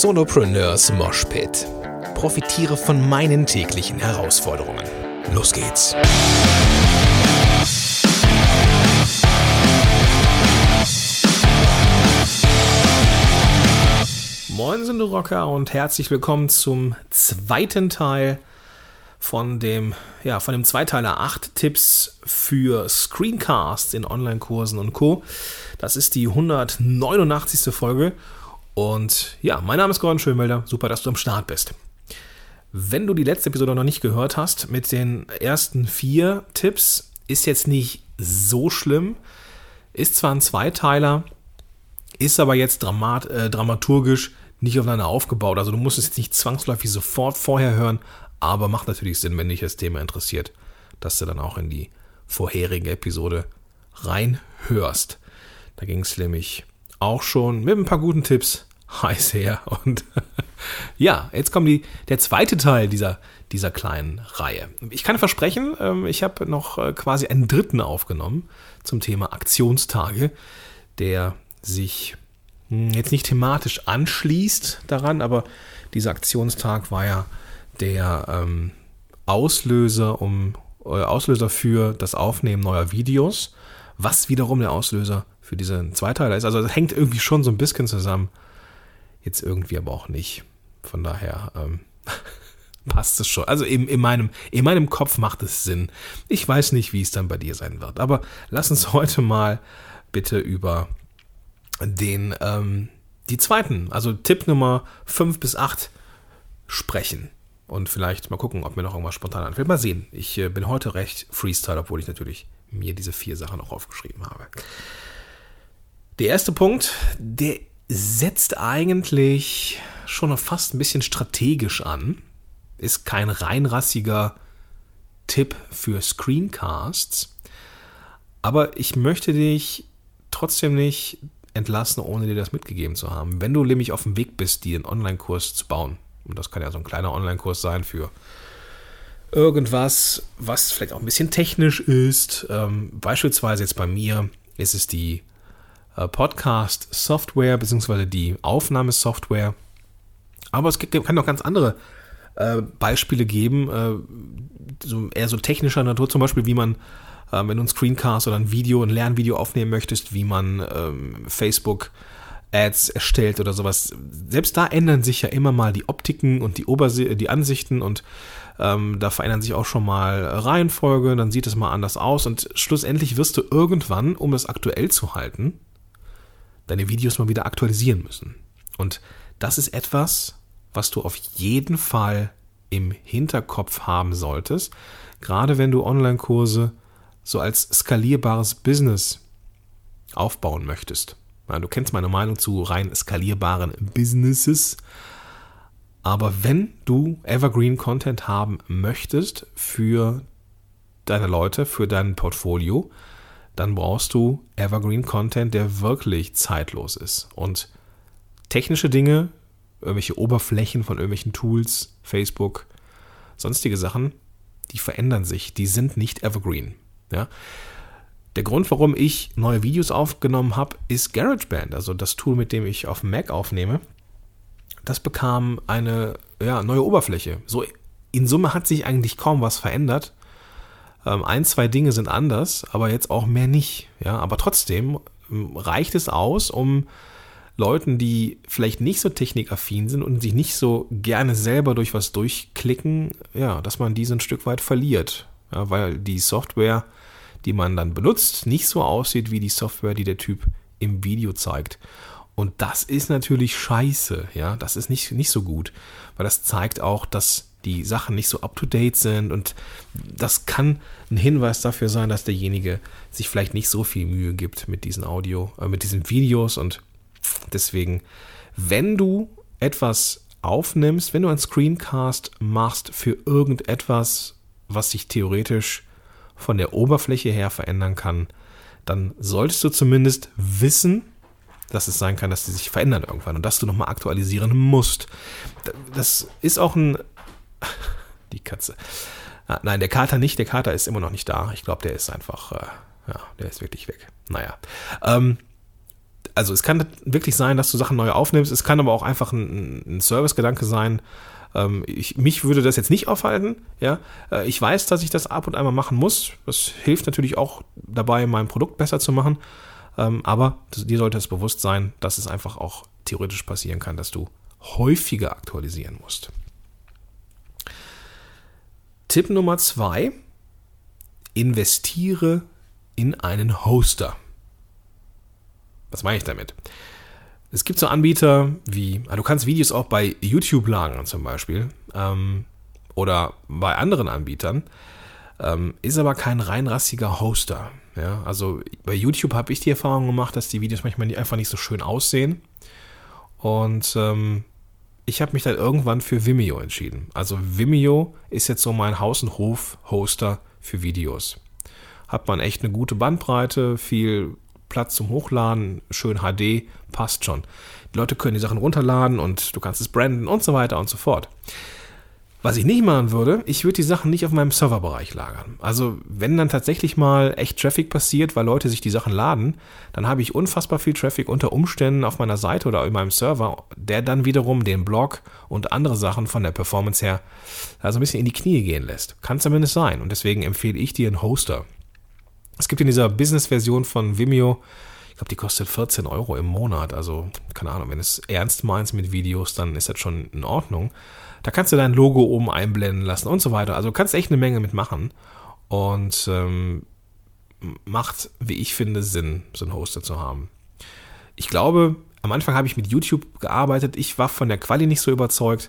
Solopreneurs Moshpit. Profitiere von meinen täglichen Herausforderungen. Los geht's. Moin, sind Rocker und herzlich willkommen zum zweiten Teil von dem, ja, von dem Zweiteiler 8 Tipps für Screencasts in Online-Kursen und Co. Das ist die 189. Folge. Und ja, mein Name ist Gordon Schönwelder. Super, dass du am Start bist. Wenn du die letzte Episode noch nicht gehört hast, mit den ersten vier Tipps, ist jetzt nicht so schlimm. Ist zwar ein Zweiteiler, ist aber jetzt dramat, äh, dramaturgisch nicht aufeinander aufgebaut. Also du musst es jetzt nicht zwangsläufig sofort vorher hören, aber macht natürlich Sinn, wenn dich das Thema interessiert, dass du dann auch in die vorherige Episode reinhörst. Da ging es nämlich auch schon mit ein paar guten Tipps heiß her. Und ja, jetzt kommt die, der zweite Teil dieser, dieser kleinen Reihe. Ich kann versprechen, ähm, ich habe noch äh, quasi einen dritten aufgenommen zum Thema Aktionstage, der sich hm, jetzt nicht thematisch anschließt daran, aber dieser Aktionstag war ja der ähm, Auslöser, um, äh, Auslöser für das Aufnehmen neuer Videos, was wiederum der Auslöser für diesen Zweiteiler ist. Also es hängt irgendwie schon so ein bisschen zusammen. Jetzt irgendwie aber auch nicht. Von daher ähm, passt es schon. Also in, in, meinem, in meinem Kopf macht es Sinn. Ich weiß nicht, wie es dann bei dir sein wird. Aber lass uns heute mal bitte über den, ähm, die zweiten, also Tipp Nummer 5 bis 8 sprechen und vielleicht mal gucken, ob mir noch irgendwas spontan anfällt. Mal sehen. Ich äh, bin heute recht Freestyle, obwohl ich natürlich mir diese vier Sachen auch aufgeschrieben habe. Der erste Punkt, der setzt eigentlich schon fast ein bisschen strategisch an. Ist kein reinrassiger Tipp für Screencasts. Aber ich möchte dich trotzdem nicht entlassen, ohne dir das mitgegeben zu haben. Wenn du nämlich auf dem Weg bist, dir einen Online-Kurs zu bauen, und das kann ja so ein kleiner Online-Kurs sein für irgendwas, was vielleicht auch ein bisschen technisch ist. Ähm, beispielsweise jetzt bei mir ist es die Podcast-Software bzw. die Aufnahmesoftware. Aber es gibt, kann auch ganz andere äh, Beispiele geben, äh, so, eher so technischer Natur, zum Beispiel wie man, äh, wenn du ein Screencast oder ein Video, ein Lernvideo aufnehmen möchtest, wie man ähm, Facebook Ads erstellt oder sowas. Selbst da ändern sich ja immer mal die Optiken und die, Oberse die Ansichten und ähm, da verändern sich auch schon mal Reihenfolge, dann sieht es mal anders aus und schlussendlich wirst du irgendwann, um das aktuell zu halten, deine Videos mal wieder aktualisieren müssen. Und das ist etwas, was du auf jeden Fall im Hinterkopf haben solltest, gerade wenn du Online-Kurse so als skalierbares Business aufbauen möchtest. Ja, du kennst meine Meinung zu rein skalierbaren Businesses. Aber wenn du Evergreen Content haben möchtest für deine Leute, für dein Portfolio, dann brauchst du Evergreen Content, der wirklich zeitlos ist. Und technische Dinge, irgendwelche Oberflächen von irgendwelchen Tools, Facebook, sonstige Sachen, die verändern sich, die sind nicht Evergreen. Ja? Der Grund, warum ich neue Videos aufgenommen habe, ist GarageBand, also das Tool, mit dem ich auf Mac aufnehme. Das bekam eine ja, neue Oberfläche. So in Summe hat sich eigentlich kaum was verändert. Ähm, ein, zwei Dinge sind anders, aber jetzt auch mehr nicht. Ja, aber trotzdem ähm, reicht es aus, um Leuten, die vielleicht nicht so technikaffin sind und sich nicht so gerne selber durch was durchklicken, ja, dass man diese ein Stück weit verliert. Ja, weil die Software die man dann benutzt, nicht so aussieht wie die Software, die der Typ im Video zeigt. Und das ist natürlich scheiße, ja, das ist nicht, nicht so gut, weil das zeigt auch, dass die Sachen nicht so up-to-date sind und das kann ein Hinweis dafür sein, dass derjenige sich vielleicht nicht so viel Mühe gibt mit diesen Audio, äh, mit diesen Videos und deswegen, wenn du etwas aufnimmst, wenn du ein Screencast machst für irgendetwas, was sich theoretisch von der Oberfläche her verändern kann, dann solltest du zumindest wissen, dass es sein kann, dass die sich verändern irgendwann und dass du nochmal aktualisieren musst. Das ist auch ein. Die Katze. Ah, nein, der Kater nicht. Der Kater ist immer noch nicht da. Ich glaube, der ist einfach. Äh, ja, der ist wirklich weg. Naja. Ähm, also es kann wirklich sein, dass du Sachen neu aufnimmst. Es kann aber auch einfach ein, ein Servicegedanke sein. Ähm, ich, mich würde das jetzt nicht aufhalten. Ja, äh, ich weiß, dass ich das ab und einmal machen muss. Das hilft natürlich auch dabei, mein Produkt besser zu machen. Ähm, aber dir sollte es bewusst sein, dass es einfach auch theoretisch passieren kann, dass du häufiger aktualisieren musst. Tipp Nummer zwei: Investiere in einen Hoster. Was meine ich damit? Es gibt so Anbieter wie, ah, du kannst Videos auch bei YouTube lagern zum Beispiel ähm, oder bei anderen Anbietern, ähm, ist aber kein reinrassiger Hoster. Ja? Also bei YouTube habe ich die Erfahrung gemacht, dass die Videos manchmal einfach nicht so schön aussehen und ähm, ich habe mich dann irgendwann für Vimeo entschieden. Also Vimeo ist jetzt so mein Haus- und Hof-Hoster für Videos. Hat man echt eine gute Bandbreite, viel Platz zum Hochladen, schön HD, passt schon. Die Leute können die Sachen runterladen und du kannst es branden und so weiter und so fort. Was ich nicht machen würde, ich würde die Sachen nicht auf meinem Serverbereich lagern. Also wenn dann tatsächlich mal echt Traffic passiert, weil Leute sich die Sachen laden, dann habe ich unfassbar viel Traffic unter Umständen auf meiner Seite oder in meinem Server, der dann wiederum den Blog und andere Sachen von der Performance her also ein bisschen in die Knie gehen lässt. Kann zumindest sein. Und deswegen empfehle ich dir einen Hoster. Es gibt in dieser Business-Version von Vimeo, ich glaube, die kostet 14 Euro im Monat. Also, keine Ahnung, wenn es ernst meinst mit Videos, dann ist das schon in Ordnung. Da kannst du dein Logo oben einblenden lassen und so weiter. Also du kannst echt eine Menge mitmachen. Und ähm, macht, wie ich finde, Sinn, so einen Hoster zu haben. Ich glaube, am Anfang habe ich mit YouTube gearbeitet. Ich war von der Quali nicht so überzeugt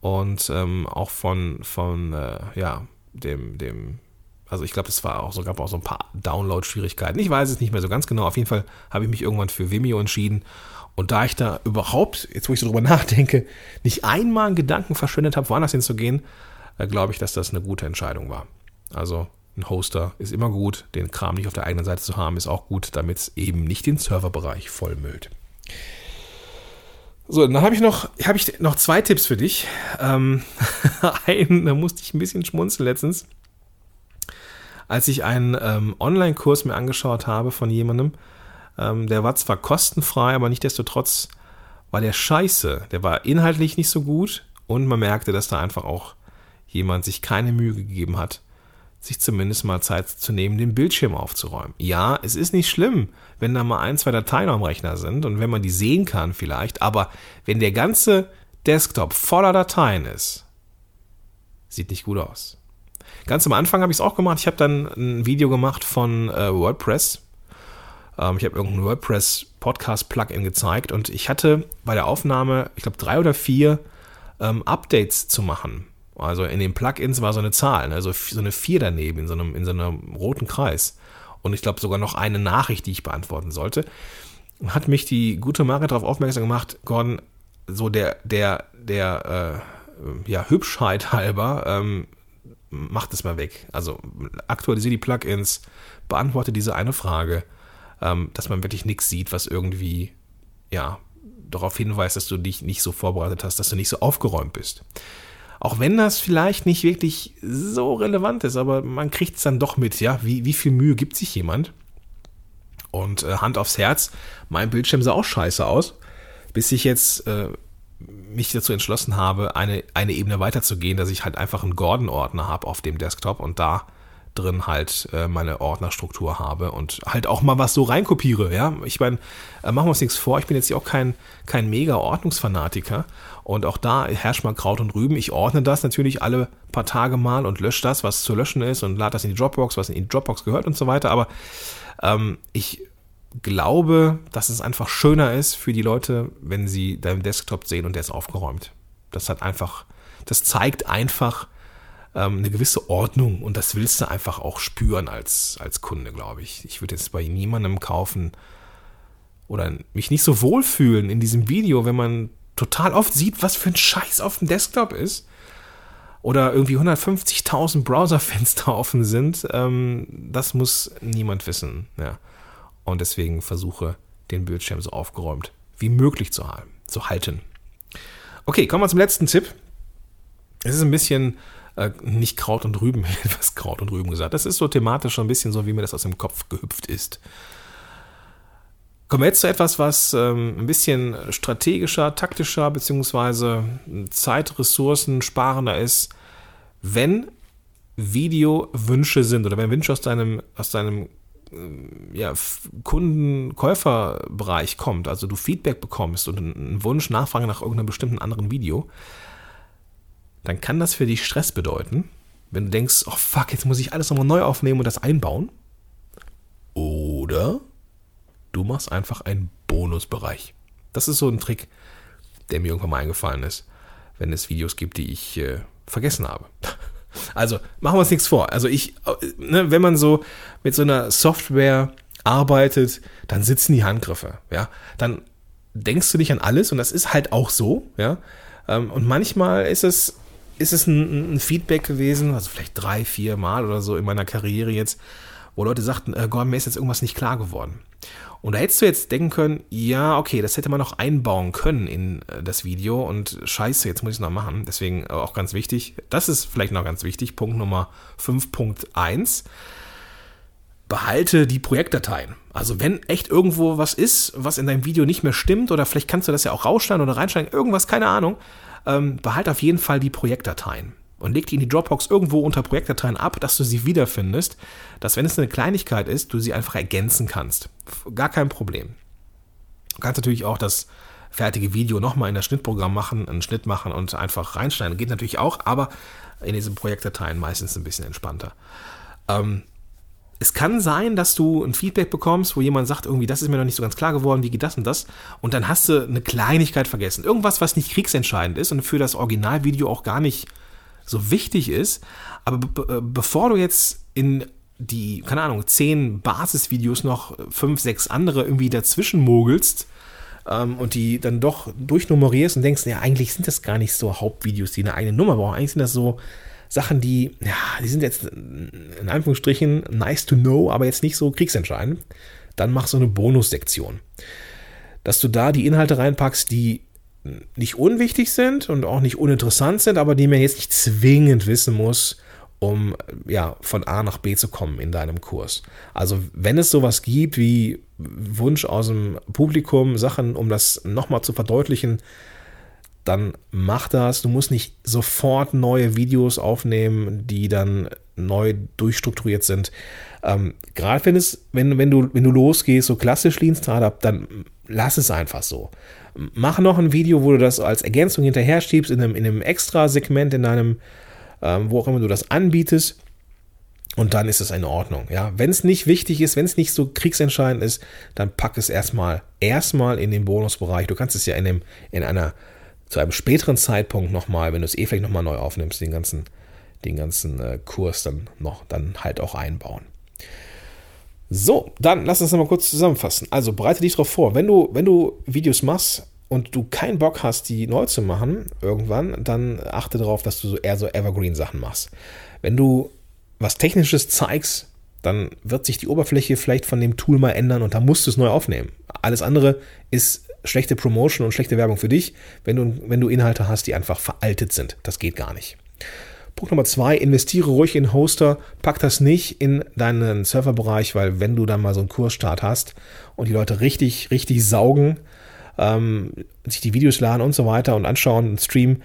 und ähm, auch von, von äh, ja, dem, dem also ich glaube, es war auch so, gab auch so ein paar Download-Schwierigkeiten. Ich weiß es nicht mehr so ganz genau. Auf jeden Fall habe ich mich irgendwann für Vimeo entschieden. Und da ich da überhaupt, jetzt wo ich so drüber nachdenke, nicht einmal einen Gedanken verschwendet habe, woanders hinzugehen, äh, glaube ich, dass das eine gute Entscheidung war. Also ein Hoster ist immer gut, den Kram nicht auf der eigenen Seite zu haben, ist auch gut, damit es eben nicht den Serverbereich vollmüllt. So, dann habe ich noch, habe ich noch zwei Tipps für dich. Ähm, einen, da musste ich ein bisschen schmunzeln letztens als ich einen ähm, Online-Kurs mir angeschaut habe von jemandem, ähm, der war zwar kostenfrei, aber nichtdestotrotz war der scheiße. Der war inhaltlich nicht so gut und man merkte, dass da einfach auch jemand sich keine Mühe gegeben hat, sich zumindest mal Zeit zu nehmen, den Bildschirm aufzuräumen. Ja, es ist nicht schlimm, wenn da mal ein, zwei Dateien am Rechner sind und wenn man die sehen kann vielleicht, aber wenn der ganze Desktop voller Dateien ist, sieht nicht gut aus. Ganz am Anfang habe ich es auch gemacht. Ich habe dann ein Video gemacht von äh, WordPress. Ähm, ich habe irgendein WordPress-Podcast-Plugin gezeigt und ich hatte bei der Aufnahme, ich glaube, drei oder vier ähm, Updates zu machen. Also in den Plugins war so eine Zahl, also so eine vier daneben in so einem, in so einem roten Kreis. Und ich glaube sogar noch eine Nachricht, die ich beantworten sollte. Hat mich die gute Marit darauf aufmerksam gemacht, Gordon, so der, der, der, äh, ja, Hübschheit halber, ähm, mach das mal weg. Also aktualisiere die Plugins, beantworte diese eine Frage, ähm, dass man wirklich nichts sieht, was irgendwie, ja, darauf hinweist, dass du dich nicht so vorbereitet hast, dass du nicht so aufgeräumt bist. Auch wenn das vielleicht nicht wirklich so relevant ist, aber man kriegt es dann doch mit, ja, wie, wie viel Mühe gibt sich jemand? Und äh, Hand aufs Herz, mein Bildschirm sah auch scheiße aus, bis ich jetzt äh, mich dazu entschlossen habe, eine, eine Ebene weiterzugehen, dass ich halt einfach einen Gordon-Ordner habe auf dem Desktop und da drin halt äh, meine Ordnerstruktur habe und halt auch mal was so reinkopiere, ja. Ich meine, äh, machen wir uns nichts vor, ich bin jetzt hier auch kein, kein mega Ordnungsfanatiker und auch da herrscht mal Kraut und Rüben. Ich ordne das natürlich alle paar Tage mal und lösche das, was zu löschen ist und lade das in die Dropbox, was in die Dropbox gehört und so weiter, aber ähm, ich glaube, dass es einfach schöner ist für die Leute, wenn sie deinen Desktop sehen und der ist aufgeräumt. Das hat einfach, das zeigt einfach ähm, eine gewisse Ordnung und das willst du einfach auch spüren als, als Kunde, glaube ich. Ich würde jetzt bei niemandem kaufen oder mich nicht so wohlfühlen in diesem Video, wenn man total oft sieht, was für ein Scheiß auf dem Desktop ist oder irgendwie 150.000 Browserfenster offen sind, ähm, das muss niemand wissen. Ja und deswegen versuche, den Bildschirm so aufgeräumt wie möglich zu, zu halten. Okay, kommen wir zum letzten Tipp. Es ist ein bisschen äh, nicht Kraut und Rüben, etwas Kraut und Rüben gesagt. Das ist so thematisch schon ein bisschen so, wie mir das aus dem Kopf gehüpft ist. Kommen wir jetzt zu etwas, was ähm, ein bisschen strategischer, taktischer beziehungsweise zeitressourcensparender ist. Wenn Videowünsche sind oder wenn Wünsche aus deinem, aus deinem äh, ja, Kunden-Käuferbereich kommt, also du Feedback bekommst und einen Wunsch, Nachfrage nach irgendeinem bestimmten anderen Video, dann kann das für dich Stress bedeuten, wenn du denkst, oh fuck, jetzt muss ich alles nochmal neu aufnehmen und das einbauen. Oder du machst einfach einen Bonusbereich. Das ist so ein Trick, der mir irgendwann mal eingefallen ist, wenn es Videos gibt, die ich äh, vergessen habe. Also machen wir uns nichts vor. Also ich, ne, wenn man so mit so einer Software arbeitet, dann sitzen die Handgriffe, ja. Dann denkst du nicht an alles und das ist halt auch so, ja. Ähm, und manchmal ist es ist es ein, ein, Feedback gewesen, also vielleicht drei, vier Mal oder so in meiner Karriere jetzt, wo Leute sagten, äh, Gordon, mir ist jetzt irgendwas nicht klar geworden. Und da hättest du jetzt denken können, ja, okay, das hätte man noch einbauen können in äh, das Video und scheiße, jetzt muss ich es noch machen. Deswegen äh, auch ganz wichtig, das ist vielleicht noch ganz wichtig, Punkt Nummer 5.1 behalte die Projektdateien. Also wenn echt irgendwo was ist, was in deinem Video nicht mehr stimmt, oder vielleicht kannst du das ja auch rausschneiden oder reinschneiden, irgendwas, keine Ahnung, ähm, behalte auf jeden Fall die Projektdateien und leg die in die Dropbox irgendwo unter Projektdateien ab, dass du sie wiederfindest, dass wenn es eine Kleinigkeit ist, du sie einfach ergänzen kannst. Gar kein Problem. Du kannst natürlich auch das fertige Video nochmal in das Schnittprogramm machen, einen Schnitt machen und einfach reinschneiden. Geht natürlich auch, aber in diesen Projektdateien meistens ein bisschen entspannter. Ähm, es kann sein, dass du ein Feedback bekommst, wo jemand sagt, irgendwie, das ist mir noch nicht so ganz klar geworden, wie geht das und das? Und dann hast du eine Kleinigkeit vergessen. Irgendwas, was nicht kriegsentscheidend ist und für das Originalvideo auch gar nicht so wichtig ist. Aber be bevor du jetzt in die, keine Ahnung, zehn Basisvideos noch fünf, sechs andere irgendwie dazwischen mogelst ähm, und die dann doch durchnummerierst und denkst, ja, eigentlich sind das gar nicht so Hauptvideos, die eine eigene Nummer brauchen. Eigentlich sind das so Sachen, die, ja, die sind jetzt in Anführungsstrichen nice to know, aber jetzt nicht so kriegsentscheidend, dann mach so eine Bonussektion. Dass du da die Inhalte reinpackst, die nicht unwichtig sind und auch nicht uninteressant sind, aber die man jetzt nicht zwingend wissen muss, um ja von A nach B zu kommen in deinem Kurs. Also wenn es sowas gibt wie Wunsch aus dem Publikum, Sachen, um das nochmal zu verdeutlichen, dann mach das. Du musst nicht sofort neue Videos aufnehmen, die dann neu durchstrukturiert sind. Ähm, Gerade wenn es, wenn, wenn du, wenn du losgehst, so klassisch Lean Startup, dann lass es einfach so. Mach noch ein Video, wo du das als Ergänzung hinterher schiebst, in einem, in einem extra Segment, in deinem, ähm, wo auch immer du das anbietest. Und dann ist es in Ordnung. Ja, wenn es nicht wichtig ist, wenn es nicht so kriegsentscheidend ist, dann pack es erstmal, erstmal in den Bonusbereich. Du kannst es ja in dem, in einer zu einem späteren Zeitpunkt nochmal, wenn du es eh vielleicht nochmal neu aufnimmst, den ganzen, den ganzen äh, Kurs dann noch, dann halt auch einbauen. So, dann lass uns nochmal kurz zusammenfassen. Also bereite dich darauf vor, wenn du, wenn du Videos machst und du keinen Bock hast, die neu zu machen, irgendwann, dann achte darauf, dass du so eher so Evergreen-Sachen machst. Wenn du was Technisches zeigst, dann wird sich die Oberfläche vielleicht von dem Tool mal ändern und da musst du es neu aufnehmen. Alles andere ist schlechte Promotion und schlechte Werbung für dich, wenn du, wenn du Inhalte hast, die einfach veraltet sind. Das geht gar nicht. Punkt Nummer zwei, investiere ruhig in Hoster, pack das nicht in deinen Serverbereich, weil wenn du dann mal so einen Kursstart hast und die Leute richtig, richtig saugen, ähm, sich die Videos laden und so weiter und anschauen und streamen,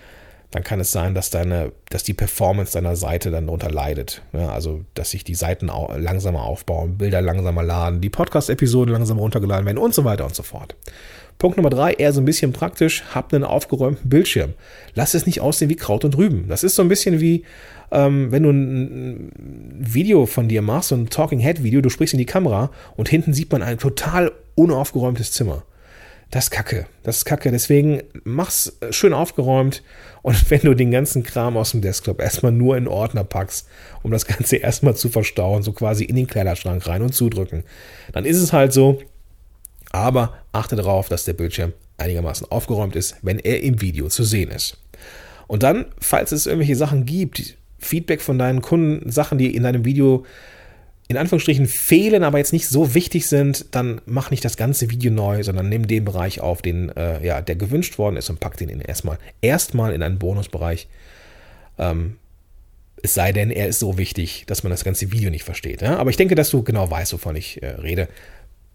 dann kann es sein, dass deine, dass die Performance deiner Seite dann darunter leidet. Ja, also, dass sich die Seiten langsamer aufbauen, Bilder langsamer laden, die Podcast-Episoden langsamer runtergeladen werden und so weiter und so fort. Punkt Nummer drei, eher so ein bisschen praktisch, habt einen aufgeräumten Bildschirm. Lass es nicht aussehen wie Kraut und Rüben. Das ist so ein bisschen wie, ähm, wenn du ein, Video von dir machst, so ein Talking Head Video, du sprichst in die Kamera und hinten sieht man ein total unaufgeräumtes Zimmer. Das ist kacke. Das ist kacke. Deswegen mach's schön aufgeräumt und wenn du den ganzen Kram aus dem Desktop erstmal nur in Ordner packst, um das Ganze erstmal zu verstauen, so quasi in den Kleiderschrank rein und zudrücken, dann ist es halt so, aber achte darauf, dass der Bildschirm einigermaßen aufgeräumt ist, wenn er im Video zu sehen ist. Und dann, falls es irgendwelche Sachen gibt, Feedback von deinen Kunden, Sachen, die in deinem Video in Anführungsstrichen fehlen, aber jetzt nicht so wichtig sind, dann mach nicht das ganze Video neu, sondern nimm den Bereich auf, den, äh, ja, der gewünscht worden ist und pack den erstmal, erstmal in einen Bonusbereich. Ähm, es sei denn, er ist so wichtig, dass man das ganze Video nicht versteht. Ja? Aber ich denke, dass du genau weißt, wovon ich äh, rede.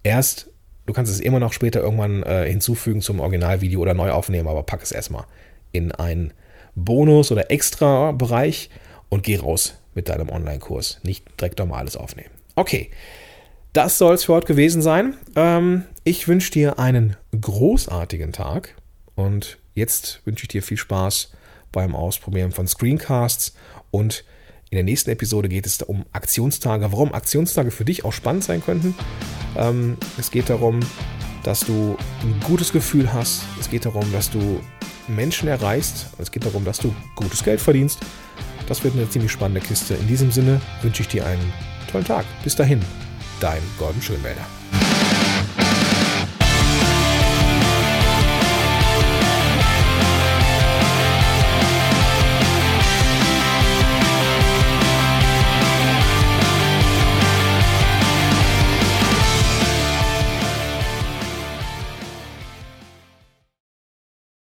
Erst du kannst es immer noch später irgendwann äh, hinzufügen zum Originalvideo oder neu aufnehmen, aber pack es erstmal in einen Bonus- oder Extra-Bereich und geh raus mit deinem Online-Kurs. Nicht direkt normales aufnehmen. Okay, das soll es für heute gewesen sein. Ähm, ich wünsche dir einen großartigen Tag und jetzt wünsche ich dir viel Spaß beim Ausprobieren von Screencasts und in der nächsten Episode geht es um Aktionstage, warum Aktionstage für dich auch spannend sein könnten. Ähm, es geht darum, dass du ein gutes Gefühl hast. Es geht darum, dass du Menschen erreichst. Es geht darum, dass du gutes Geld verdienst. Das wird eine ziemlich spannende Kiste. In diesem Sinne wünsche ich dir einen tollen Tag. Bis dahin, dein Gordon Schönwälder.